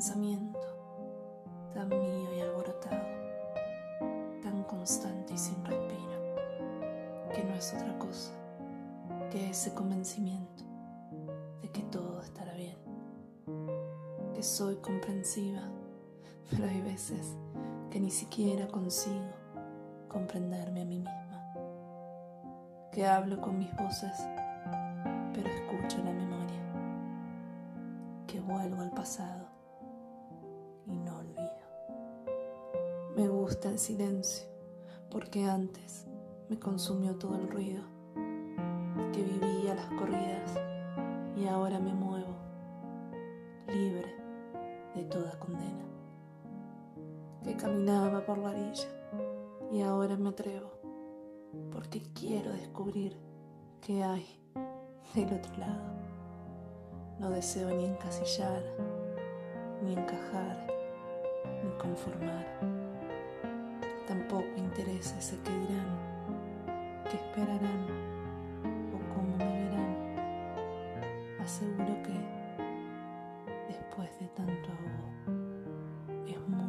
tan mío y alborotado, tan constante y sin respiro, que no es otra cosa que ese convencimiento de que todo estará bien, que soy comprensiva, pero hay veces que ni siquiera consigo comprenderme a mí misma, que hablo con mis voces, pero escucho la memoria, que vuelvo al pasado Me gusta el silencio porque antes me consumió todo el ruido, que vivía las corridas y ahora me muevo libre de toda condena, que caminaba por la orilla y ahora me atrevo porque quiero descubrir qué hay del otro lado. No deseo ni encasillar, ni encajar, ni conformar. Tampoco interesa ese que dirán, que esperarán o cómo me verán. Aseguro que después de tanto es muy